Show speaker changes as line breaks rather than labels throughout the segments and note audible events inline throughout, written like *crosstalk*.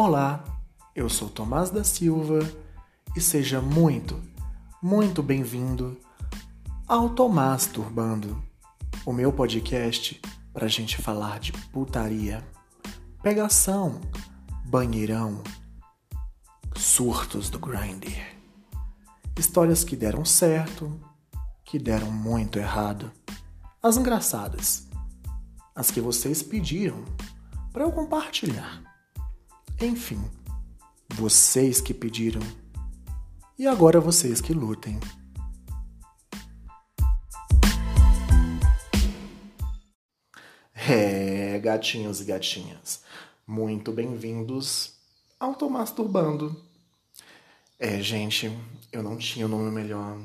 Olá, eu sou Tomás da Silva e seja muito, muito bem-vindo ao Tomás Turbando, o meu podcast pra gente falar de putaria, pegação, banheirão, surtos do grinder, histórias que deram certo, que deram muito errado, as engraçadas, as que vocês pediram para eu compartilhar. Enfim, vocês que pediram. E agora vocês que lutem. É, gatinhos e gatinhas, muito bem-vindos ao Tô Masturbando. É, gente, eu não tinha um nome melhor.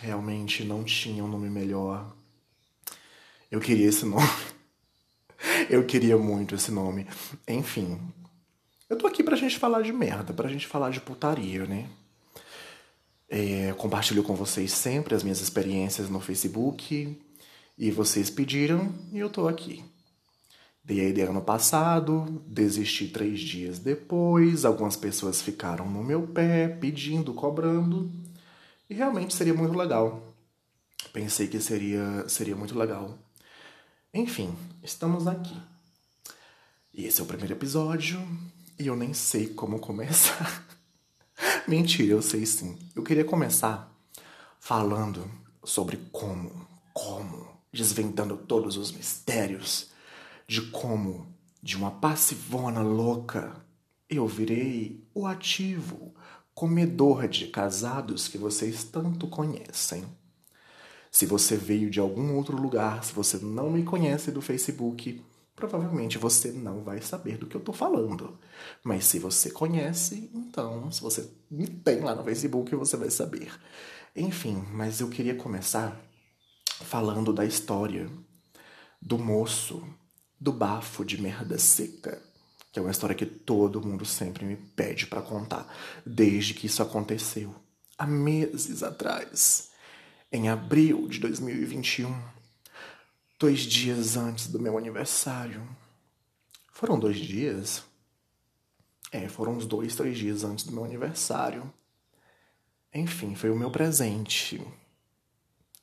Realmente não tinha um nome melhor. Eu queria esse nome. *laughs* Eu queria muito esse nome. Enfim, eu tô aqui pra gente falar de merda, pra gente falar de putaria, né? É, compartilho com vocês sempre as minhas experiências no Facebook. E vocês pediram e eu tô aqui. Dei a ideia ano passado, desisti três dias depois. Algumas pessoas ficaram no meu pé, pedindo, cobrando. E realmente seria muito legal. Pensei que seria, seria muito legal. Enfim, estamos aqui. E esse é o primeiro episódio. E eu nem sei como começar. *laughs* Mentira, eu sei sim. Eu queria começar falando sobre como, como, desvendando todos os mistérios de como, de uma passivona louca, eu virei o ativo, comedor de casados que vocês tanto conhecem. Se você veio de algum outro lugar, se você não me conhece do Facebook, provavelmente você não vai saber do que eu tô falando. Mas se você conhece, então, se você me tem lá no Facebook, você vai saber. Enfim, mas eu queria começar falando da história do moço do bafo de merda seca, que é uma história que todo mundo sempre me pede para contar, desde que isso aconteceu, há meses atrás, em abril de 2021 dois dias antes do meu aniversário. Foram dois dias? É, foram uns dois, três dias antes do meu aniversário. Enfim, foi o meu presente.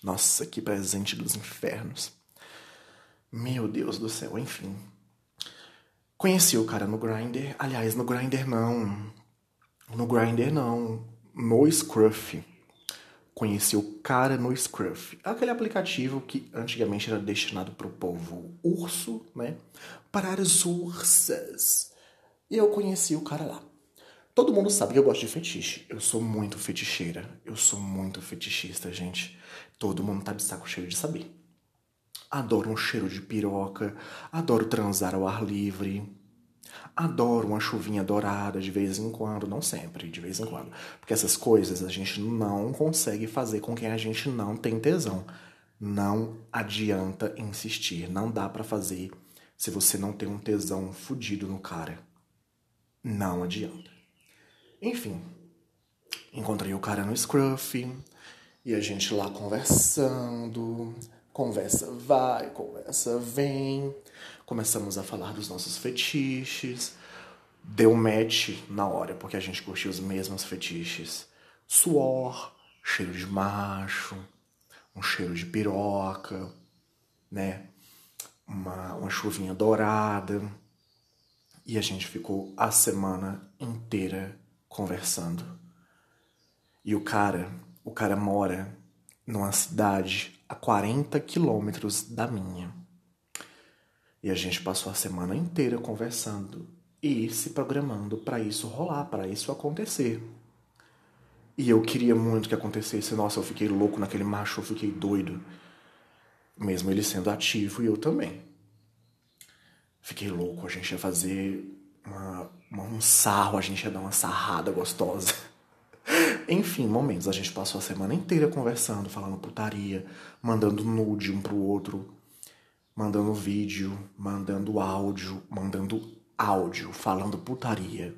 Nossa, que presente dos infernos. Meu Deus do céu, enfim. Conheci o cara no Grindr. Aliás, no Grindr não. No Grindr não. No Scruff conheci o cara no Scruff, aquele aplicativo que antigamente era destinado para o povo urso, né? Para as ursas. E eu conheci o cara lá. Todo mundo sabe que eu gosto de fetiche. Eu sou muito feticheira. Eu sou muito fetichista, gente. Todo mundo tá de saco cheio de saber. Adoro um cheiro de piroca. Adoro transar ao ar livre. Adoro uma chuvinha dourada de vez em quando, não sempre, de vez em quando. Porque essas coisas a gente não consegue fazer com quem a gente não tem tesão. Não adianta insistir, não dá para fazer se você não tem um tesão fudido no cara. Não adianta. Enfim, encontrei o cara no Scruff e a gente lá conversando. Conversa vai, conversa vem. Começamos a falar dos nossos fetiches. Deu match na hora, porque a gente curtiu os mesmos fetiches. Suor, cheiro de macho, um cheiro de piroca, né? Uma, uma chuvinha dourada. E a gente ficou a semana inteira conversando. E o cara, o cara mora numa cidade a 40 quilômetros da minha. E a gente passou a semana inteira conversando e se programando para isso rolar, para isso acontecer. E eu queria muito que acontecesse. Nossa, eu fiquei louco naquele macho, eu fiquei doido. Mesmo ele sendo ativo e eu também. Fiquei louco, a gente ia fazer uma, uma, um sarro, a gente ia dar uma sarrada gostosa. *laughs* Enfim, momentos. A gente passou a semana inteira conversando, falando putaria, mandando nude um pro outro, mandando vídeo, mandando áudio, mandando áudio, falando putaria.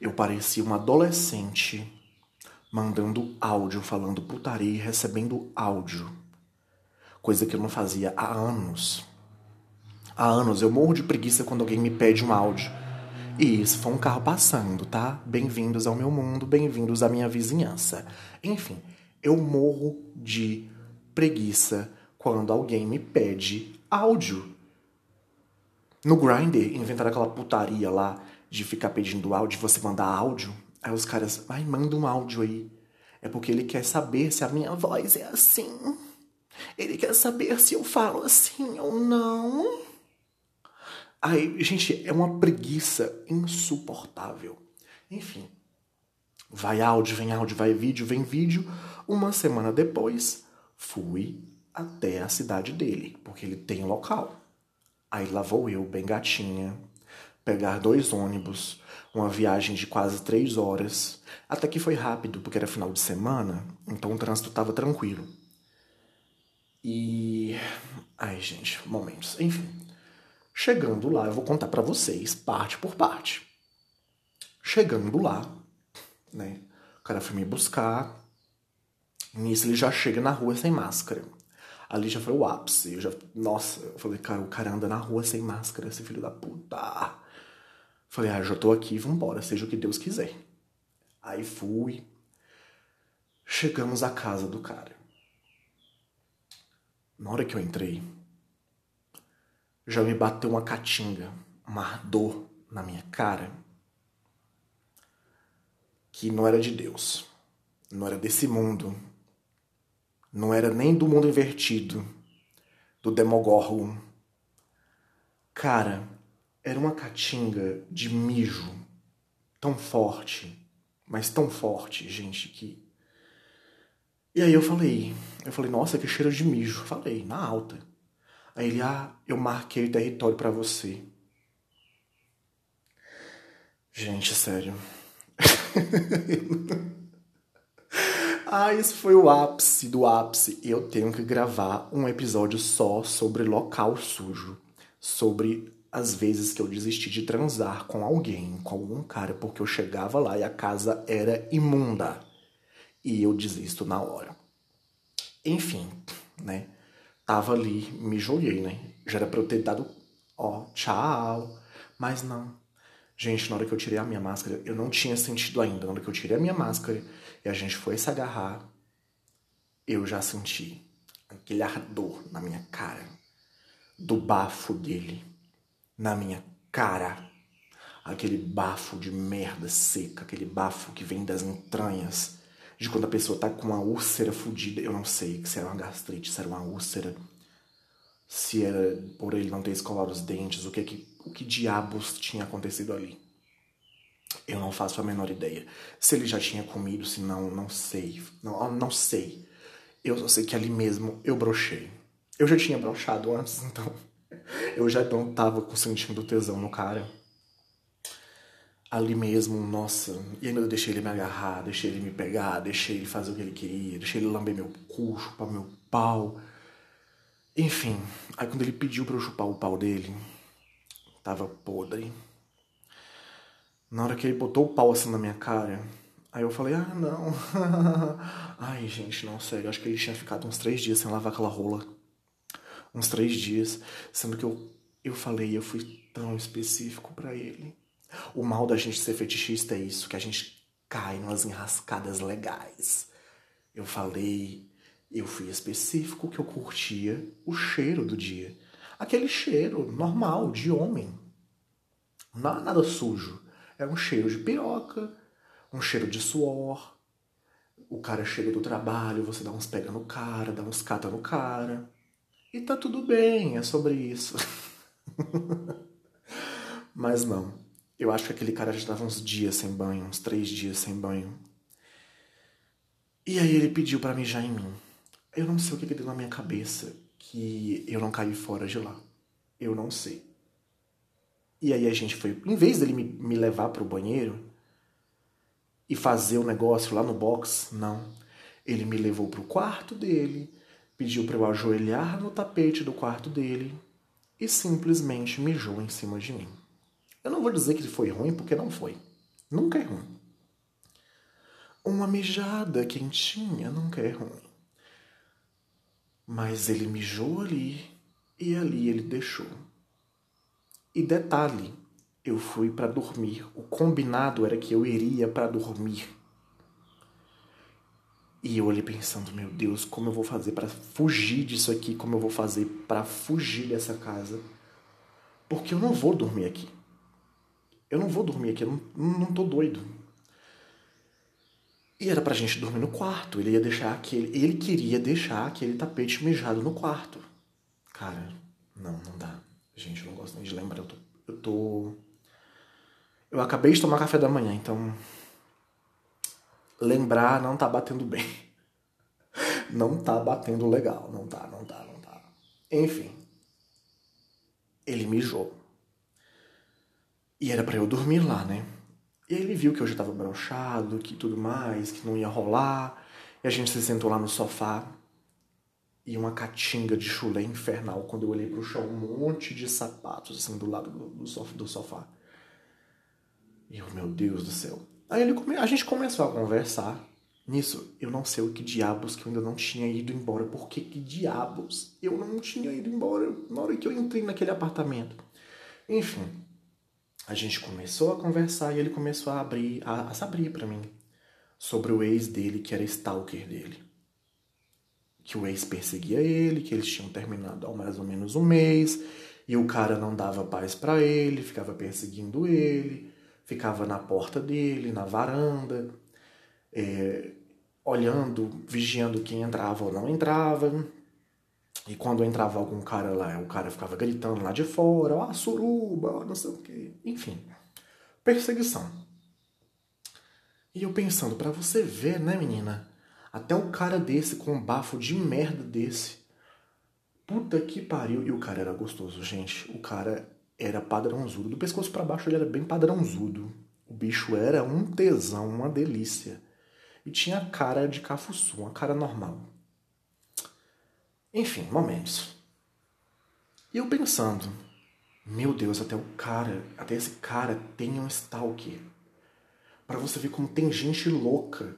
Eu parecia uma adolescente mandando áudio, falando putaria e recebendo áudio. Coisa que eu não fazia há anos. Há anos. Eu morro de preguiça quando alguém me pede um áudio. E isso foi um carro passando, tá? Bem-vindos ao meu mundo, bem-vindos à minha vizinhança. Enfim, eu morro de preguiça quando alguém me pede áudio. No Grindr, inventaram aquela putaria lá de ficar pedindo áudio, você mandar áudio. Aí os caras, ai, manda um áudio aí. É porque ele quer saber se a minha voz é assim. Ele quer saber se eu falo assim ou não. Aí, gente, é uma preguiça insuportável. Enfim. Vai áudio, vem áudio, vai vídeo, vem vídeo. Uma semana depois, fui até a cidade dele, porque ele tem local. Aí lá vou eu, bem gatinha, pegar dois ônibus, uma viagem de quase três horas. Até que foi rápido, porque era final de semana, então o trânsito estava tranquilo. E. Ai, gente, momentos. Enfim. Chegando lá, eu vou contar para vocês, parte por parte. Chegando lá, né? O cara foi me buscar. Nisso ele já chega na rua sem máscara. Ali já foi o ápice. Eu já, nossa, eu falei, cara, o cara anda na rua sem máscara, esse filho da puta. Falei, ah, já tô aqui, vambora, seja o que Deus quiser. Aí fui. Chegamos à casa do cara. Na hora que eu entrei, já me bateu uma catinga, uma ardor na minha cara que não era de Deus, não era desse mundo, não era nem do mundo invertido, do Demogorgon. Cara, era uma catinga de mijo tão forte, mas tão forte, gente, que. E aí eu falei, eu falei, nossa, que cheiro de mijo. Falei, na alta. Aí ele, ah, eu marquei o território para você. Gente, sério. *laughs* ah, isso foi o ápice do ápice. Eu tenho que gravar um episódio só sobre local sujo. Sobre as vezes que eu desisti de transar com alguém, com algum cara, porque eu chegava lá e a casa era imunda. E eu desisto na hora. Enfim, né? Tava ali, me joguei, né? Já era pra eu ter dado, ó, tchau. Mas não. Gente, na hora que eu tirei a minha máscara, eu não tinha sentido ainda. Na hora que eu tirei a minha máscara e a gente foi se agarrar, eu já senti aquele ardor na minha cara, do bafo dele na minha cara. Aquele bafo de merda seca, aquele bafo que vem das entranhas, de quando a pessoa tá com uma úlcera fodida. Eu não sei se era uma gastrite, se era uma úlcera, se era por ele não ter escovado os dentes, o que, que, o que diabos tinha acontecido ali. Eu não faço a menor ideia. Se ele já tinha comido, se não, não sei. Não, não sei. Eu só sei que ali mesmo eu brochei. Eu já tinha brochado antes, *laughs* então eu já não tava sentindo tesão no cara. Ali mesmo, nossa. E ainda eu deixei ele me agarrar, deixei ele me pegar, deixei ele fazer o que ele queria, deixei ele lamber meu cu, chupar meu pau. Enfim, aí quando ele pediu pra eu chupar o pau dele, tava podre. Na hora que ele botou o pau assim na minha cara, aí eu falei, ah, não. *laughs* Ai, gente, não, sério, acho que ele tinha ficado uns três dias sem lavar aquela rola uns três dias, sendo que eu, eu falei, eu fui tão específico para ele. O mal da gente ser fetichista é isso, que a gente cai nas enrascadas legais. Eu falei, eu fui específico que eu curtia o cheiro do dia. Aquele cheiro normal de homem. Não é nada sujo. É um cheiro de piroca, um cheiro de suor. O cara chega do trabalho, você dá uns pega no cara, dá uns cata no cara. E tá tudo bem, é sobre isso. *laughs* Mas não. Eu acho que aquele cara já estava uns dias sem banho, uns três dias sem banho. E aí ele pediu para mijar em mim. Eu não sei o que, que deu na minha cabeça que eu não caí fora de lá. Eu não sei. E aí a gente foi. Em vez dele me, me levar pro banheiro e fazer o negócio lá no box, não. Ele me levou pro quarto dele pediu para eu ajoelhar no tapete do quarto dele e simplesmente mijou em cima de mim. Eu não vou dizer que foi ruim, porque não foi. Nunca é ruim. Uma mijada quentinha nunca é ruim. Mas ele mijou ali e ali ele deixou. E detalhe, eu fui para dormir. O combinado era que eu iria para dormir. E eu olhei pensando, meu Deus, como eu vou fazer para fugir disso aqui? Como eu vou fazer para fugir dessa casa? Porque eu não vou dormir aqui. Eu não vou dormir aqui, eu não, não tô doido. E era pra gente dormir no quarto. Ele ia deixar aquele. Ele queria deixar aquele tapete mijado no quarto. Cara, não, não dá. Gente, eu não gosto nem de lembrar. Eu tô. Eu, tô... eu acabei de tomar café da manhã, então. Lembrar não tá batendo bem. *laughs* Não tá batendo legal. Não tá, não tá, não tá. Enfim. Ele mijou. E era para eu dormir lá, né? E aí ele viu que eu já tava brochado, que tudo mais, que não ia rolar. E a gente se sentou lá no sofá e uma catinga de chulé infernal quando eu olhei pro chão, um monte de sapatos assim do lado do, sofá, do sofá. E eu, meu Deus do céu. Aí ele come... a gente começou a conversar. Nisso, eu não sei o que diabos que eu ainda não tinha ido embora. Por que, que diabos eu não tinha ido embora na hora que eu entrei naquele apartamento? Enfim, a gente começou a conversar e ele começou a abrir, a, a se abrir para mim sobre o ex dele, que era stalker dele que o ex perseguia ele, que eles tinham terminado há mais ou menos um mês, e o cara não dava paz para ele, ficava perseguindo ele, ficava na porta dele, na varanda, é, olhando, vigiando quem entrava ou não entrava. E quando entrava algum cara lá, o cara ficava gritando lá de fora, ó, oh, suruba, oh, não sei o quê. Enfim, perseguição. E eu pensando, para você ver, né, menina? Até um cara desse, com um bafo de merda desse. Puta que pariu. E o cara era gostoso, gente. O cara era padrãozudo. Do pescoço para baixo ele era bem padrãozudo. O bicho era um tesão, uma delícia. E tinha cara de cafuçu, uma cara normal. Enfim, momentos. E eu pensando, meu Deus, até o cara, até esse cara tem um stalker. Para você ver como tem gente louca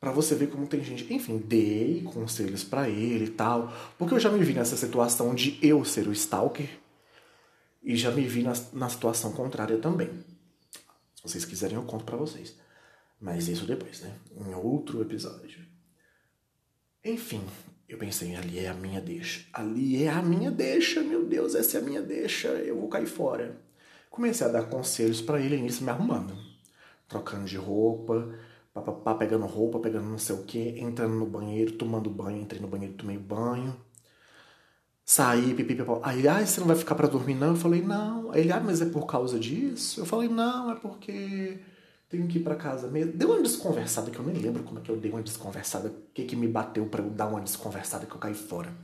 para você ver como tem gente. Enfim, dei conselhos para ele e tal. Porque eu já me vi nessa situação de eu ser o stalker. E já me vi na, na situação contrária também. Se vocês quiserem, eu conto para vocês. Mas isso depois, né? Em outro episódio. Enfim, eu pensei, ali é a minha deixa. Ali é a minha deixa, meu Deus, essa é a minha deixa. Eu vou cair fora. Comecei a dar conselhos para ele, nisso me arrumando. Trocando de roupa, papapá, pegando roupa, pegando não sei o que, entrando no banheiro, tomando banho, entrei no banheiro, tomei banho. Saí, pipi, pipi, aí, ah, você não vai ficar para dormir não? Eu falei, não. Aí ele, ah, mas é por causa disso? Eu falei, não, é porque tenho que ir para casa mesmo. Deu uma desconversada, que eu nem lembro como é que eu dei uma desconversada, o que que me bateu para eu dar uma desconversada que eu caí fora.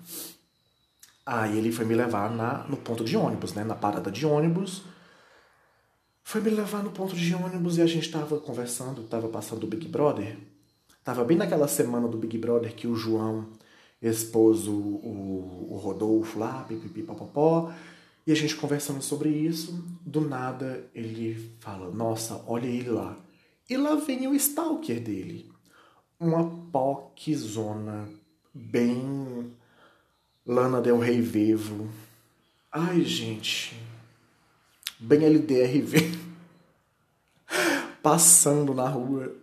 Aí ele foi me levar na, no ponto de ônibus, né, na parada de ônibus, foi me levar no ponto de ônibus e a gente tava conversando, tava passando o Big Brother. Tava bem naquela semana do Big Brother que o João expôs o, o, o Rodolfo lá, pipipi, popopó. E a gente conversando sobre isso, do nada ele fala: Nossa, olha ele lá. E lá vem o stalker dele. Uma POC-zona bem Lana Del Rey Vivo. Ai, gente, bem LDRV, *laughs* passando na rua.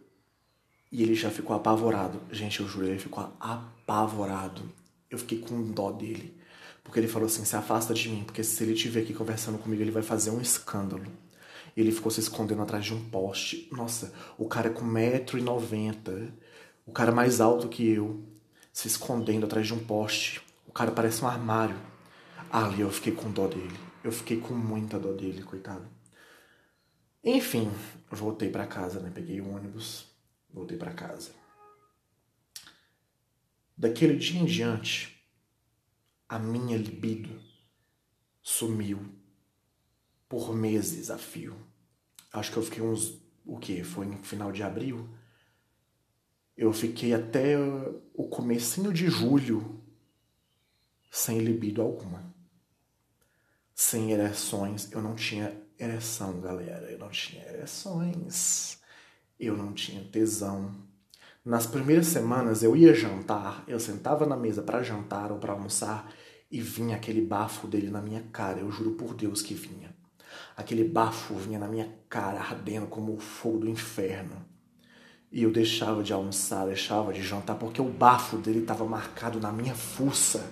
E ele já ficou apavorado. Gente, eu juro, ele ficou apavorado. Eu fiquei com dó dele. Porque ele falou assim: se afasta de mim, porque se ele estiver aqui conversando comigo, ele vai fazer um escândalo. Ele ficou se escondendo atrás de um poste. Nossa, o cara com 1,90m, o cara mais alto que eu, se escondendo atrás de um poste. O cara parece um armário. Ali eu fiquei com dó dele. Eu fiquei com muita dor dele, coitado. Enfim, voltei para casa, né? Peguei o ônibus, voltei para casa. Daquele dia em diante, a minha libido sumiu por meses a fio. Acho que eu fiquei uns. O que? Foi no final de abril? Eu fiquei até o comecinho de julho sem libido alguma sem ereções. Eu não tinha ereção, galera. Eu não tinha ereções. Eu não tinha tesão. Nas primeiras semanas eu ia jantar, eu sentava na mesa para jantar ou para almoçar e vinha aquele bafo dele na minha cara. Eu juro por Deus que vinha. Aquele bafo vinha na minha cara, ardendo como o fogo do inferno. E eu deixava de almoçar, deixava de jantar, porque o bafo dele estava marcado na minha fuça.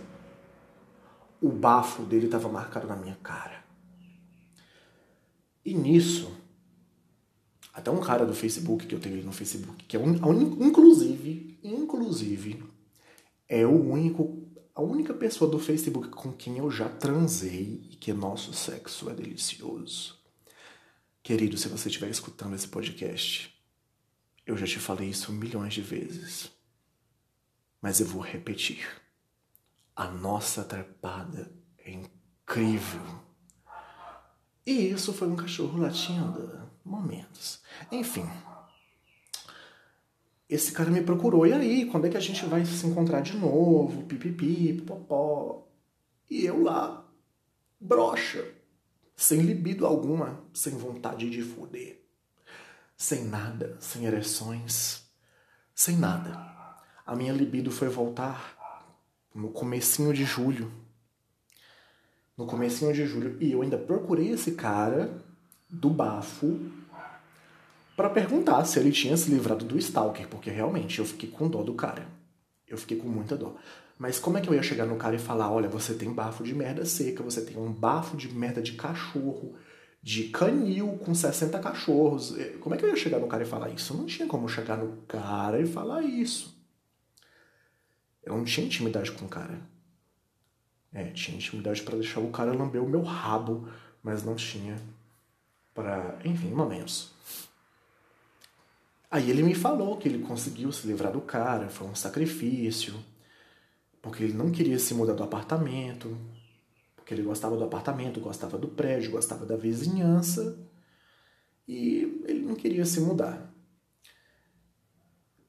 O bafo dele estava marcado na minha cara. E nisso, até um cara do Facebook que eu tenho no Facebook, que é um, inclusive, inclusive, é o único, a única pessoa do Facebook com quem eu já transei e que nosso sexo é delicioso. Querido, se você estiver escutando esse podcast, eu já te falei isso milhões de vezes, mas eu vou repetir. A nossa trepada é incrível. E isso foi um cachorro latindo. Momentos. Enfim. Esse cara me procurou. E aí, quando é que a gente vai se encontrar de novo? Pipipi, pipopó. E eu lá, broxa. Sem libido alguma, sem vontade de foder sem nada, sem ereções, sem nada. A minha libido foi voltar no comecinho de julho. No comecinho de julho. E eu ainda procurei esse cara do bafo para perguntar se ele tinha se livrado do stalker, porque realmente eu fiquei com dó do cara. Eu fiquei com muita dó. Mas como é que eu ia chegar no cara e falar, olha, você tem bafo de merda seca, você tem um bafo de merda de cachorro, de canil com 60 cachorros. É, como é que eu ia chegar no cara e falar isso? não tinha como chegar no cara e falar isso. Eu não tinha intimidade com o cara. É, tinha intimidade para deixar o cara lamber o meu rabo, mas não tinha para, enfim, momentos. Aí ele me falou que ele conseguiu se livrar do cara, foi um sacrifício, porque ele não queria se mudar do apartamento, porque ele gostava do apartamento, gostava do prédio, gostava da vizinhança e ele não queria se mudar.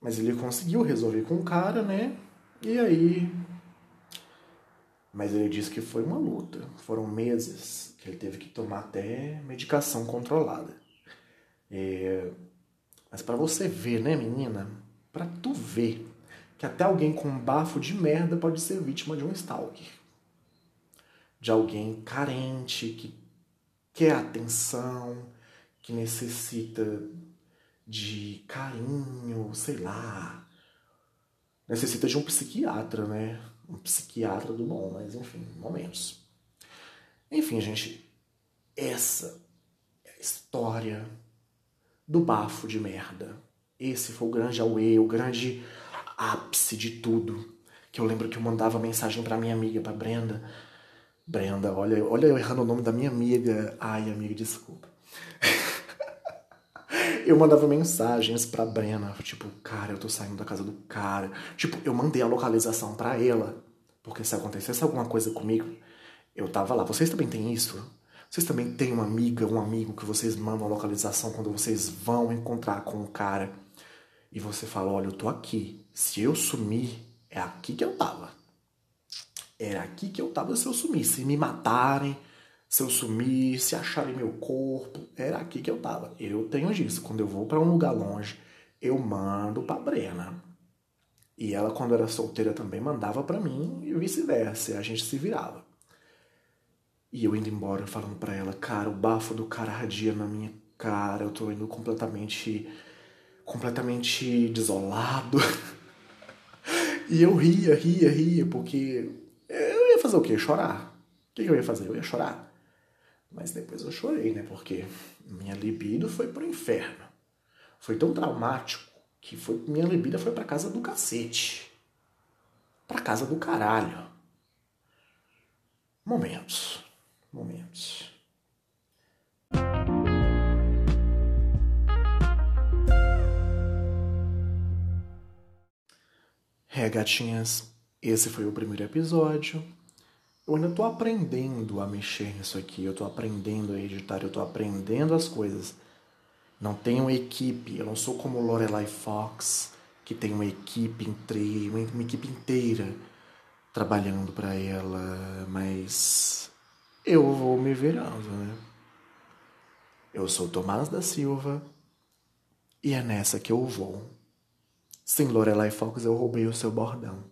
Mas ele conseguiu resolver com o cara, né? E aí. Mas ele disse que foi uma luta. Foram meses que ele teve que tomar até medicação controlada. É... Mas para você ver, né, menina? Para tu ver que até alguém com bafo de merda pode ser vítima de um stalker de alguém carente, que quer atenção, que necessita de carinho, sei lá. Necessita de um psiquiatra, né? Um psiquiatra do bom, mas enfim, momentos. Enfim, gente, essa é a história do bafo de merda. Esse foi o grande auê, o grande ápice de tudo. Que eu lembro que eu mandava mensagem para minha amiga, para Brenda, Brenda, olha, olha eu errando o nome da minha amiga. Ai, amiga, desculpa. *laughs* eu mandava mensagens pra Brenda, tipo, cara, eu tô saindo da casa do cara. Tipo, eu mandei a localização pra ela, porque se acontecesse alguma coisa comigo, eu tava lá. Vocês também têm isso? Vocês também têm uma amiga, um amigo que vocês mandam a localização quando vocês vão encontrar com o cara e você fala: Olha, eu tô aqui. Se eu sumir, é aqui que eu tava. Era aqui que eu tava se eu sumisse. Se me matarem, se eu sumir, se acharem meu corpo, era aqui que eu tava. Eu tenho disso. Quando eu vou para um lugar longe, eu mando pra Brena. E ela, quando era solteira, também mandava para mim e vice-versa. A gente se virava. E eu indo embora falando para ela, cara, o bafo do cara ardia na minha cara, eu tô indo completamente completamente desolado. *laughs* e eu ria, ria, ria, porque eu ia fazer o quê? Chorar. O que eu ia fazer? Eu ia chorar. Mas depois eu chorei, né? Porque minha libido foi pro inferno. Foi tão traumático que foi, minha libido foi pra casa do cacete. Pra casa do caralho. Momentos. Momentos. É, gatinhas, esse foi o primeiro episódio. Eu ainda tô aprendendo a mexer nisso aqui, eu tô aprendendo a editar, eu tô aprendendo as coisas. Não tenho equipe, eu não sou como Lorelai Fox, que tem uma equipe inteira, uma equipe inteira trabalhando para ela, mas eu vou me virando, né? Eu sou Tomás da Silva e é nessa que eu vou. Sem Lorelai Fox eu roubei o seu bordão.